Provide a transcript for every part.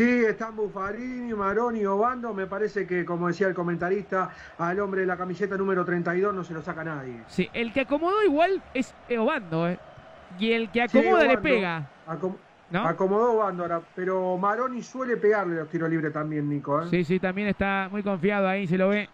Sí, están Buffarini, Maroni, Obando. Me parece que, como decía el comentarista, al hombre de la camiseta número 32 no se lo saca nadie. Sí, el que acomodó igual es Obando, ¿eh? Y el que acomoda le pega. ¿No? Acomodó Obando ahora, pero Maroni suele pegarle los tiros libres también, Nico. ¿eh? Sí, sí, también está muy confiado ahí, se lo ve.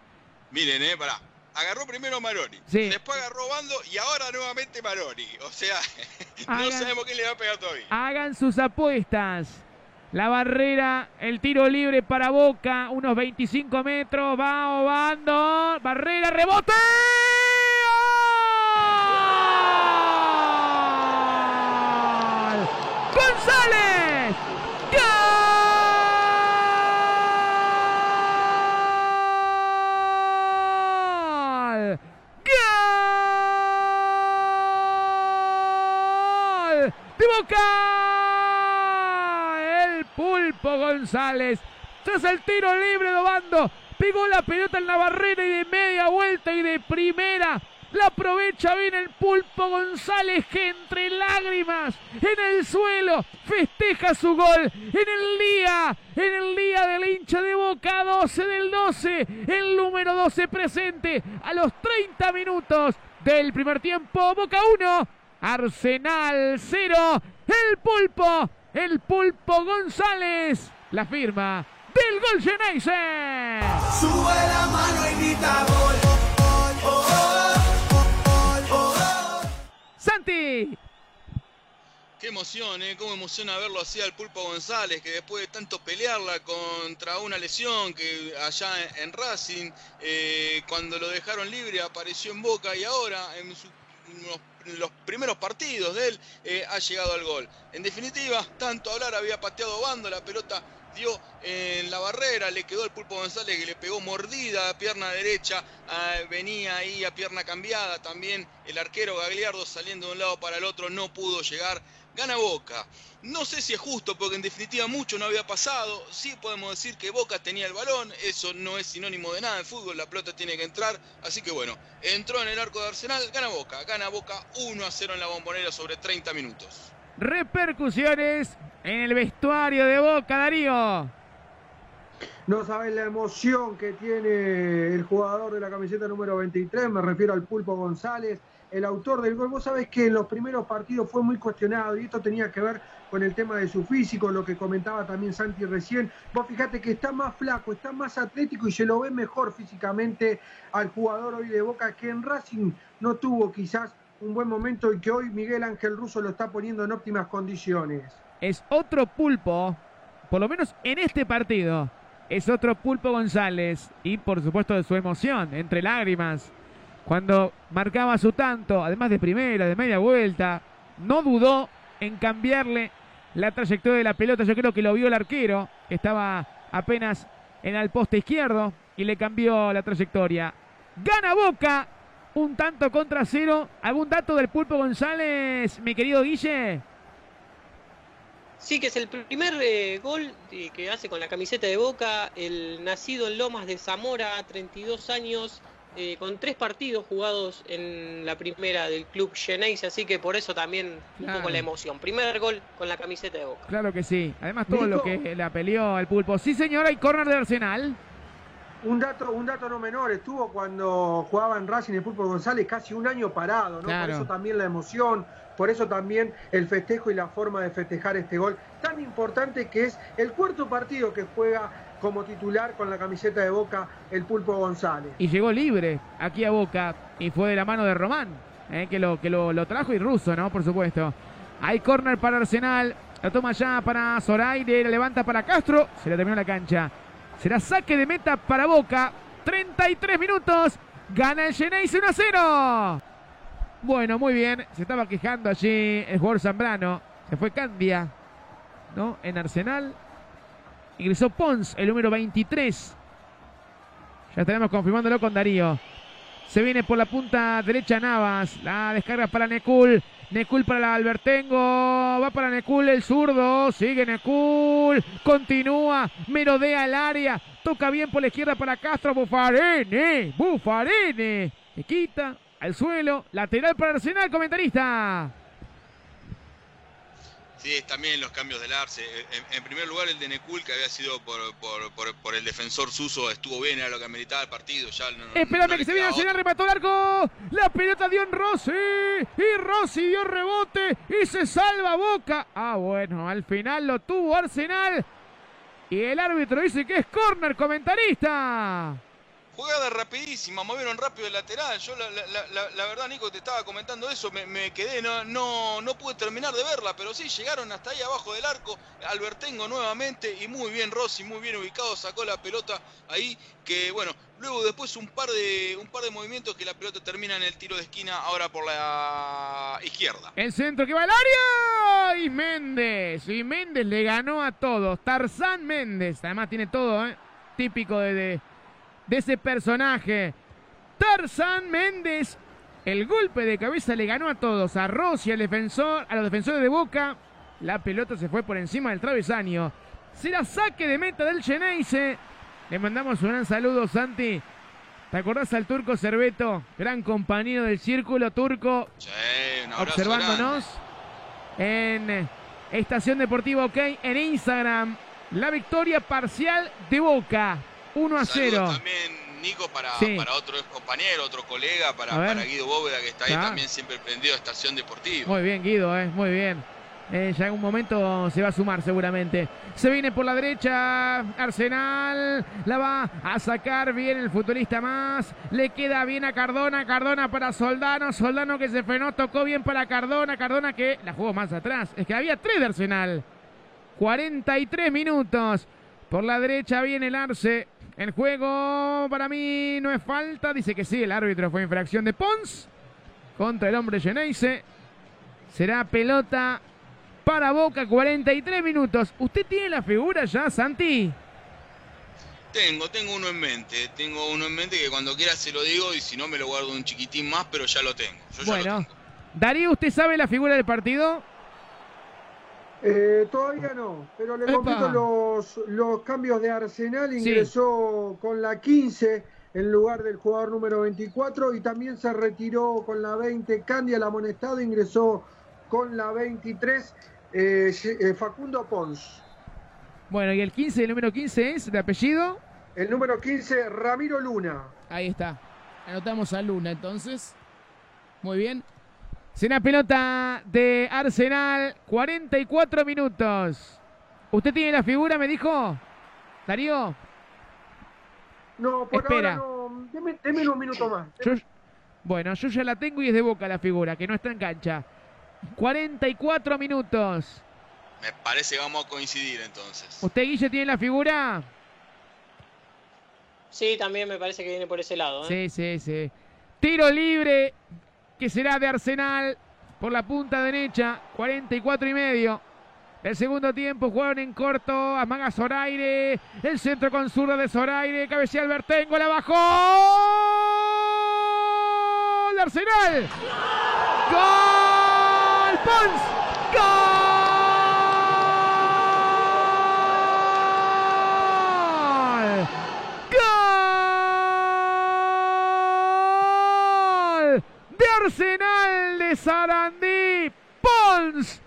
Miren, eh, pará. Agarró primero Maroni, sí. después agarró Bando y ahora nuevamente Maroni. O sea, no sabemos quién le va a pegar todavía. Hagan sus apuestas. La barrera, el tiro libre para Boca, unos 25 metros, va Obando, barrera, rebote. González. Pulpo González. Tras el tiro libre de Obando. Pegó la pelota en la barrera y de media vuelta y de primera. La aprovecha bien el Pulpo González que entre lágrimas en el suelo festeja su gol en el día, en el día del hincha de Boca 12 del 12, el número 12 presente a los 30 minutos del primer tiempo. Boca 1, Arsenal 0, el Pulpo el Pulpo González, la firma del gol Geneise. Sube la mano y grita gol. Santi. Qué emoción, ¿eh? Cómo emociona verlo así al Pulpo González, que después de tanto pelearla contra una lesión que allá en Racing, eh, cuando lo dejaron libre apareció en Boca y ahora en su los primeros partidos de él eh, ha llegado al gol. En definitiva, tanto hablar había pateado bando, la pelota dio en la barrera, le quedó el Pulpo González que le pegó mordida a pierna derecha, venía ahí a pierna cambiada, también el arquero Gagliardo saliendo de un lado para el otro no pudo llegar gana Boca. No sé si es justo porque en definitiva mucho no había pasado. Sí podemos decir que Boca tenía el balón. Eso no es sinónimo de nada en fútbol. La pelota tiene que entrar. Así que bueno, entró en el arco de Arsenal. Gana Boca. Gana Boca 1 a 0 en la bombonera sobre 30 minutos. Repercusiones en el vestuario de Boca, Darío. No saben la emoción que tiene el jugador de la camiseta número 23. Me refiero al Pulpo González el autor del gol. Vos sabés que en los primeros partidos fue muy cuestionado y esto tenía que ver con el tema de su físico, lo que comentaba también Santi recién. Vos fíjate que está más flaco, está más atlético y se lo ve mejor físicamente al jugador hoy de Boca que en Racing no tuvo quizás un buen momento y que hoy Miguel Ángel Russo lo está poniendo en óptimas condiciones. Es otro pulpo, por lo menos en este partido. Es otro pulpo González y por supuesto de su emoción, entre lágrimas, cuando marcaba su tanto, además de primera, de media vuelta, no dudó en cambiarle la trayectoria de la pelota. Yo creo que lo vio el arquero, que estaba apenas en el poste izquierdo, y le cambió la trayectoria. Gana Boca, un tanto contra cero. ¿Algún dato del Pulpo González, mi querido Guille? Sí, que es el primer eh, gol que hace con la camiseta de Boca, el nacido en Lomas de Zamora, 32 años, eh, con tres partidos jugados en la primera del club Geneise, así que por eso también un poco la emoción. Primer gol con la camiseta de Boca. Claro que sí. Además todo lo que le peleó al pulpo. Sí, señora, hay córner de Arsenal. Un dato, un dato no menor, estuvo cuando jugaba en Racing el Pulpo González casi un año parado, ¿no? Por eso también la emoción, por eso también el festejo y la forma de festejar este gol tan importante que es el cuarto partido que juega como titular con la camiseta de Boca el Pulpo González. Y llegó libre aquí a Boca y fue de la mano de Román, eh, que, lo, que lo, trajo y ruso, ¿no? Por supuesto. Hay córner para Arsenal, la toma ya para Zoraide, la levanta para Castro, se le terminó la cancha. Será saque de meta para Boca, 33 minutos, gana el Geneis 1 a 0. Bueno, muy bien, se estaba quejando allí el jugador Zambrano, se fue Candia, ¿no? En Arsenal, Ingresó Pons, el número 23. Ya estaremos confirmándolo con Darío. Se viene por la punta derecha Navas. La descarga para Necul. Necul para la Albertengo. Va para Necul el zurdo. Sigue Necul. Continúa. Merodea el área. Toca bien por la izquierda para Castro. Bufarene. Bufarene. Se quita al suelo. Lateral para Arsenal, comentarista. Sí, también los cambios del Arce. Eh, en, primer lugar, el de Necul, que había sido por, por, el defensor Suso, estuvo bien, era lo que ameritaba el partido. Ya Espérame que se viene Arsenal, remató el arco. La pelota dio en Rossi. Y Rossi dio rebote y se salva Boca. Ah, bueno, al final lo tuvo Arsenal. Y el árbitro dice que es corner, comentarista. Jugada rapidísima, movieron rápido el lateral. Yo la, verdad, Nico, te estaba comentando eso, me, quedé, no, no, pude terminar de verla, pero sí, llegaron hasta ahí abajo del arco. Albertengo nuevamente y muy bien Rossi, muy bien ubicado, sacó la pelota ahí, que bueno, luego después un par de, un par de movimientos que la pelota termina en el tiro de esquina ahora por la izquierda. El centro que va al área y Méndez, y Méndez le ganó a todos. Tarzán Méndez, además tiene todo, ¿eh? típico de ese personaje. Tarzan Méndez. El golpe de cabeza le ganó a todos. A Rossi, al defensor, a los defensores de Boca. La pelota se fue por encima del travesaño. Será saque de meta del Geneise. Le mandamos un gran saludo, Santi. ¿Te acordás al turco Cerveto? Gran compañero del círculo turco. Sí, observándonos en Estación Deportiva OK en Instagram. La victoria parcial de Boca. 1 a 0. También, Nico, para, para otro compañero, otro colega, para, para, Guido Bóveda, que está ahí también siempre prendido a Estación Deportiva. Muy bien, Guido, eh, muy bien. Eh, ya en un momento se va a sumar seguramente. Se viene por la derecha Arsenal. La va a sacar bien el futbolista más. Le queda bien a Cardona. Cardona para Soldano. Soldano que se frenó. Tocó bien para Cardona. Cardona que la jugó más atrás. Es que había tres de Arsenal. 43 minutos. Por la derecha viene el Arce. El juego para mí no es falta. Dice que sí, el árbitro fue infracción de Pons contra el hombre Geneise. Será pelota para Boca, 43 minutos. ¿Usted tiene la figura ya, Santi? Tengo, tengo uno en mente. Tengo uno en mente que cuando quiera se lo digo y si no me lo guardo un chiquitín más, pero ya lo tengo. bueno, Darío, ¿usted sabe la figura del partido? Eh, todavía no, pero le completo los, los cambios de Arsenal. Ingresó con la 15 en lugar del jugador número 24 y también se retiró con la 20 Candia la amonestado, ingresó con la 23 eh, eh, Facundo Pons. Bueno, y el 15, el número 15 es de apellido. El número 15, Ramiro Luna. Ahí está. Anotamos a Luna entonces. Muy bien. Será pelota de Arsenal, 44 minutos. ¿Usted tiene la figura, me dijo? Darío. No, por Espera. ahora no. Deme, un minuto más. bueno, yo ya la tengo y es de boca la figura, que no está en cancha. 44 minutos. Me parece que vamos a coincidir entonces. ¿Usted, Guille, tiene la figura? Sí, también me parece que viene por ese lado. ¿eh? Sí, sí, sí. Tiro libre que será de Arsenal por la punta derecha, 44 y medio. El segundo tiempo jugaron en corto, amaga Zoraire, el centro con zurda de Zoraire, cabecea Albertengo, la bajó. ¡De Arsenal! ¡Gol! ¡Pons! ¡Gol! Sarandí. Pons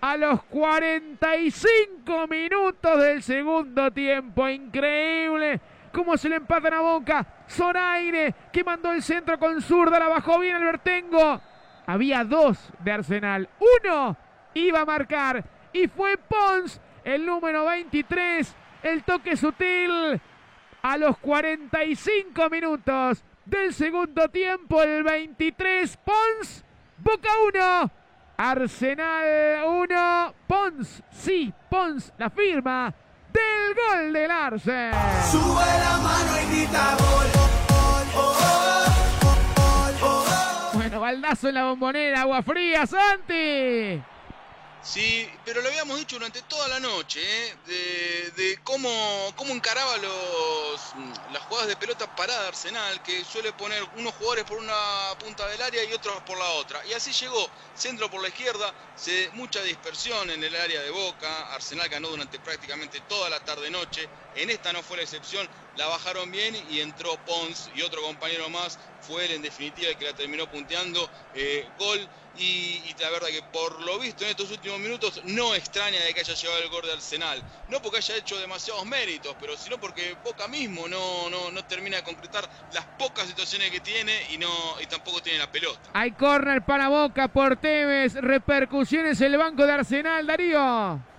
a los 45 minutos del segundo tiempo. Increíble cómo se le empatan a boca. Zoraire que mandó el centro con zurda. La bajó bien Albertengo. Había dos de Arsenal. Uno iba a marcar. Y fue Pons, el número 23. El toque sutil a los 45 minutos del segundo tiempo, el 23, Pons, Boca 1, Arsenal 1, Pons, sí, Pons, la firma del gol del Arce. Sube la mano y grita gol. Bueno, baldazo en la bombonera, agua fría, Santi. Sí, pero lo habíamos dicho durante toda la noche, ¿eh? de, cómo, cómo encaraba los, las jugadas de pelota parada Arsenal, que suele poner unos jugadores por una punta del área y otros por la otra. Y así llegó, centro por la izquierda, se, mucha dispersión en el área de Boca, Arsenal ganó durante prácticamente toda la tarde-noche, En esta no fue la excepción, la bajaron bien y entró Pons y otro compañero más fue él en definitiva el que la terminó punteando. Eh, gol y, la verdad que por lo visto en estos últimos minutos no extraña de que haya llegado el gol de Arsenal. No porque haya hecho demasiados méritos, pero sino porque Boca mismo no, no, no termina de concretar las pocas situaciones que tiene y, no, y tampoco tiene la pelota. Hay córner para Boca por Tevez, repercusiones en el banco de Arsenal, Darío.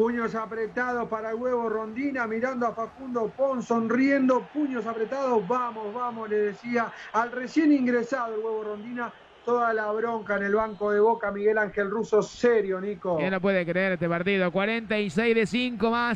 Puños apretados para el huevo Rondina, mirando a Facundo Pon, sonriendo, puños apretados, vamos, vamos, le decía al recién ingresado el huevo Rondina, toda la bronca en el banco de Boca, Miguel Ángel Russo, serio, Nico. ¿Quién no puede creer este partido? 46 de 5 más.